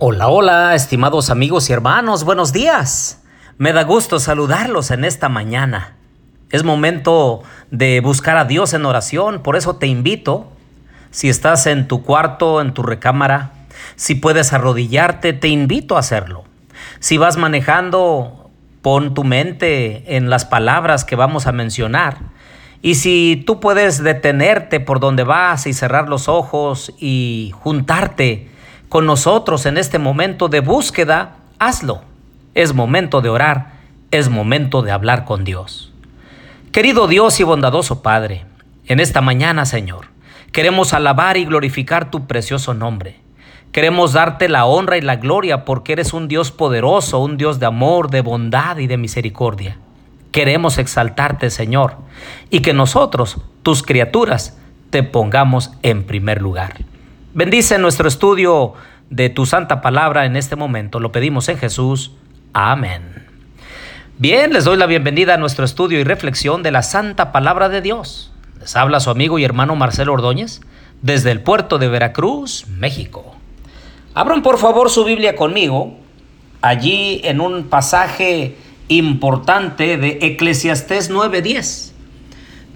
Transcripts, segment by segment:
Hola, hola, estimados amigos y hermanos, buenos días. Me da gusto saludarlos en esta mañana. Es momento de buscar a Dios en oración, por eso te invito, si estás en tu cuarto, en tu recámara, si puedes arrodillarte, te invito a hacerlo. Si vas manejando, pon tu mente en las palabras que vamos a mencionar. Y si tú puedes detenerte por donde vas y cerrar los ojos y juntarte con nosotros en este momento de búsqueda, hazlo. Es momento de orar, es momento de hablar con Dios. Querido Dios y bondadoso Padre, en esta mañana, Señor, queremos alabar y glorificar tu precioso nombre. Queremos darte la honra y la gloria porque eres un Dios poderoso, un Dios de amor, de bondad y de misericordia. Queremos exaltarte, Señor, y que nosotros, tus criaturas, te pongamos en primer lugar. Bendice nuestro estudio de tu santa palabra en este momento. Lo pedimos en Jesús. Amén. Bien, les doy la bienvenida a nuestro estudio y reflexión de la santa palabra de Dios. Les habla su amigo y hermano Marcelo Ordóñez desde el puerto de Veracruz, México. Abran por favor su Biblia conmigo, allí en un pasaje importante de Eclesiastés 9:10.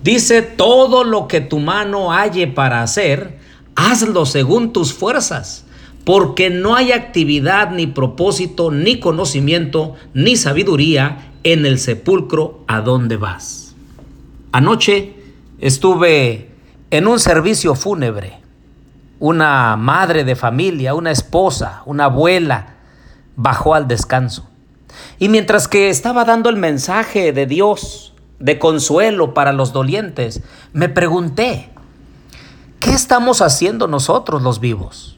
Dice, todo lo que tu mano halle para hacer, hazlo según tus fuerzas, porque no hay actividad, ni propósito, ni conocimiento, ni sabiduría en el sepulcro a donde vas. Anoche estuve en un servicio fúnebre. Una madre de familia, una esposa, una abuela, bajó al descanso. Y mientras que estaba dando el mensaje de Dios, de consuelo para los dolientes, me pregunté, ¿Qué estamos haciendo nosotros los vivos?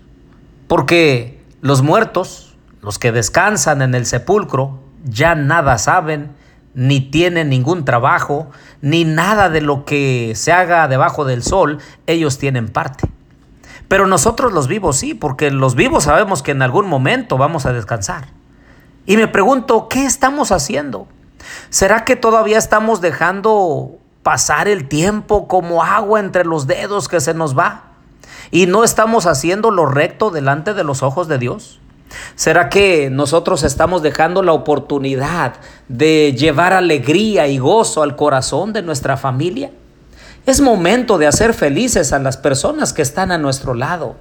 Porque los muertos, los que descansan en el sepulcro, ya nada saben, ni tienen ningún trabajo, ni nada de lo que se haga debajo del sol, ellos tienen parte. Pero nosotros los vivos sí, porque los vivos sabemos que en algún momento vamos a descansar. Y me pregunto, ¿qué estamos haciendo? ¿Será que todavía estamos dejando pasar el tiempo como agua entre los dedos que se nos va y no estamos haciendo lo recto delante de los ojos de Dios? ¿Será que nosotros estamos dejando la oportunidad de llevar alegría y gozo al corazón de nuestra familia? Es momento de hacer felices a las personas que están a nuestro lado.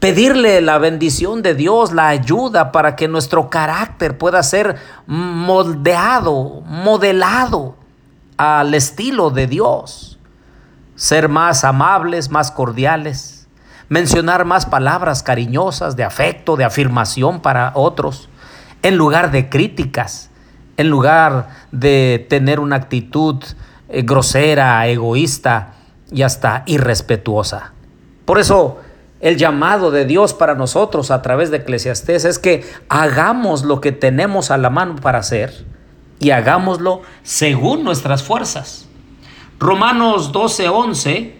Pedirle la bendición de Dios, la ayuda para que nuestro carácter pueda ser moldeado, modelado al estilo de Dios. Ser más amables, más cordiales, mencionar más palabras cariñosas de afecto, de afirmación para otros, en lugar de críticas, en lugar de tener una actitud eh, grosera, egoísta y hasta irrespetuosa. Por eso, el llamado de Dios para nosotros a través de Eclesiastés es que hagamos lo que tenemos a la mano para hacer y hagámoslo según nuestras fuerzas. Romanos 12:11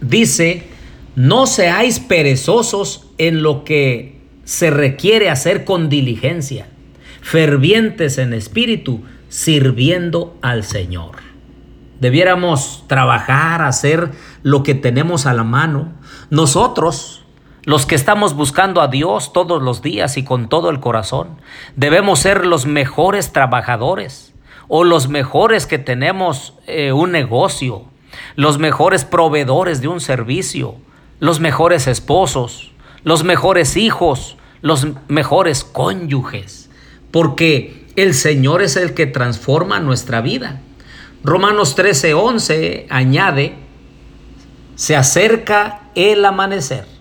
dice, no seáis perezosos en lo que se requiere hacer con diligencia, fervientes en espíritu, sirviendo al Señor. Debiéramos trabajar, hacer lo que tenemos a la mano. Nosotros, los que estamos buscando a Dios todos los días y con todo el corazón, debemos ser los mejores trabajadores o los mejores que tenemos eh, un negocio, los mejores proveedores de un servicio, los mejores esposos, los mejores hijos, los mejores cónyuges, porque el Señor es el que transforma nuestra vida. Romanos 13:11 añade, se acerca el amanecer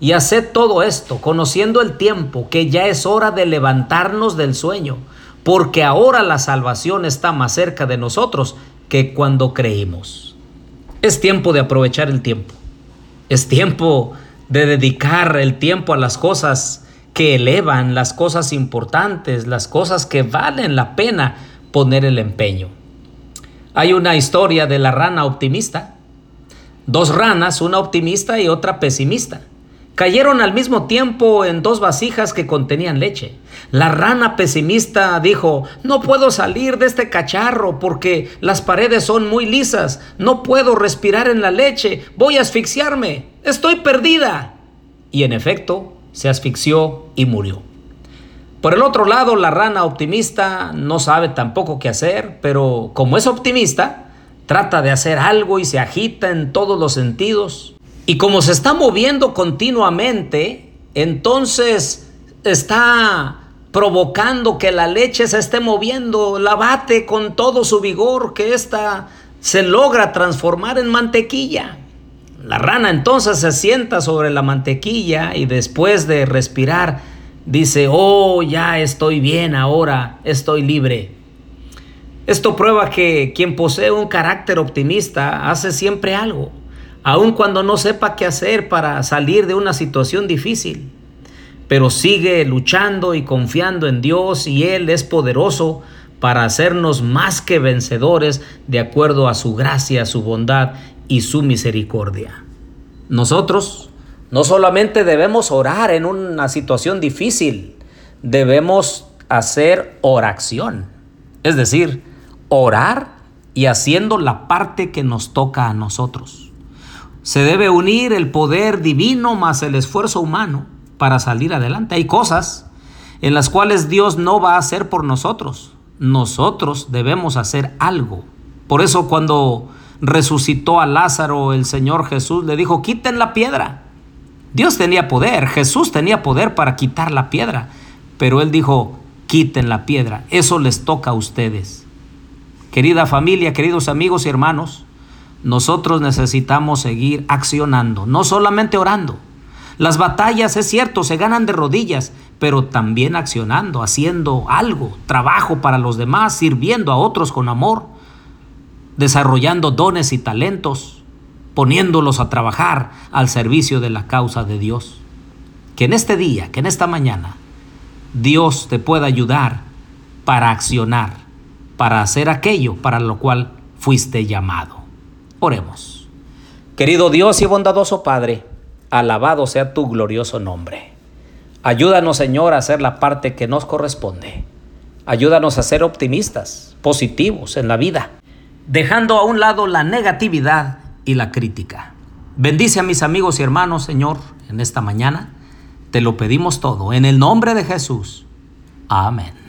y haced todo esto, conociendo el tiempo, que ya es hora de levantarnos del sueño, porque ahora la salvación está más cerca de nosotros que cuando creímos. Es tiempo de aprovechar el tiempo. Es tiempo de dedicar el tiempo a las cosas que elevan, las cosas importantes, las cosas que valen la pena poner el empeño. Hay una historia de la rana optimista. Dos ranas, una optimista y otra pesimista cayeron al mismo tiempo en dos vasijas que contenían leche. La rana pesimista dijo, no puedo salir de este cacharro porque las paredes son muy lisas, no puedo respirar en la leche, voy a asfixiarme, estoy perdida. Y en efecto, se asfixió y murió. Por el otro lado, la rana optimista no sabe tampoco qué hacer, pero como es optimista, trata de hacer algo y se agita en todos los sentidos. Y como se está moviendo continuamente, entonces está provocando que la leche se esté moviendo, la bate con todo su vigor, que ésta se logra transformar en mantequilla. La rana entonces se sienta sobre la mantequilla y después de respirar dice, oh, ya estoy bien ahora, estoy libre. Esto prueba que quien posee un carácter optimista hace siempre algo, aun cuando no sepa qué hacer para salir de una situación difícil pero sigue luchando y confiando en Dios y Él es poderoso para hacernos más que vencedores de acuerdo a su gracia, su bondad y su misericordia. Nosotros no solamente debemos orar en una situación difícil, debemos hacer oración, es decir, orar y haciendo la parte que nos toca a nosotros. Se debe unir el poder divino más el esfuerzo humano para salir adelante. Hay cosas en las cuales Dios no va a hacer por nosotros. Nosotros debemos hacer algo. Por eso cuando resucitó a Lázaro, el Señor Jesús le dijo, quiten la piedra. Dios tenía poder, Jesús tenía poder para quitar la piedra, pero él dijo, quiten la piedra. Eso les toca a ustedes. Querida familia, queridos amigos y hermanos, nosotros necesitamos seguir accionando, no solamente orando. Las batallas, es cierto, se ganan de rodillas, pero también accionando, haciendo algo, trabajo para los demás, sirviendo a otros con amor, desarrollando dones y talentos, poniéndolos a trabajar al servicio de la causa de Dios. Que en este día, que en esta mañana, Dios te pueda ayudar para accionar, para hacer aquello para lo cual fuiste llamado. Oremos. Querido Dios y bondadoso Padre, alabado sea tu glorioso nombre. Ayúdanos, Señor, a hacer la parte que nos corresponde. Ayúdanos a ser optimistas, positivos en la vida, dejando a un lado la negatividad y la crítica. Bendice a mis amigos y hermanos, Señor, en esta mañana. Te lo pedimos todo, en el nombre de Jesús. Amén.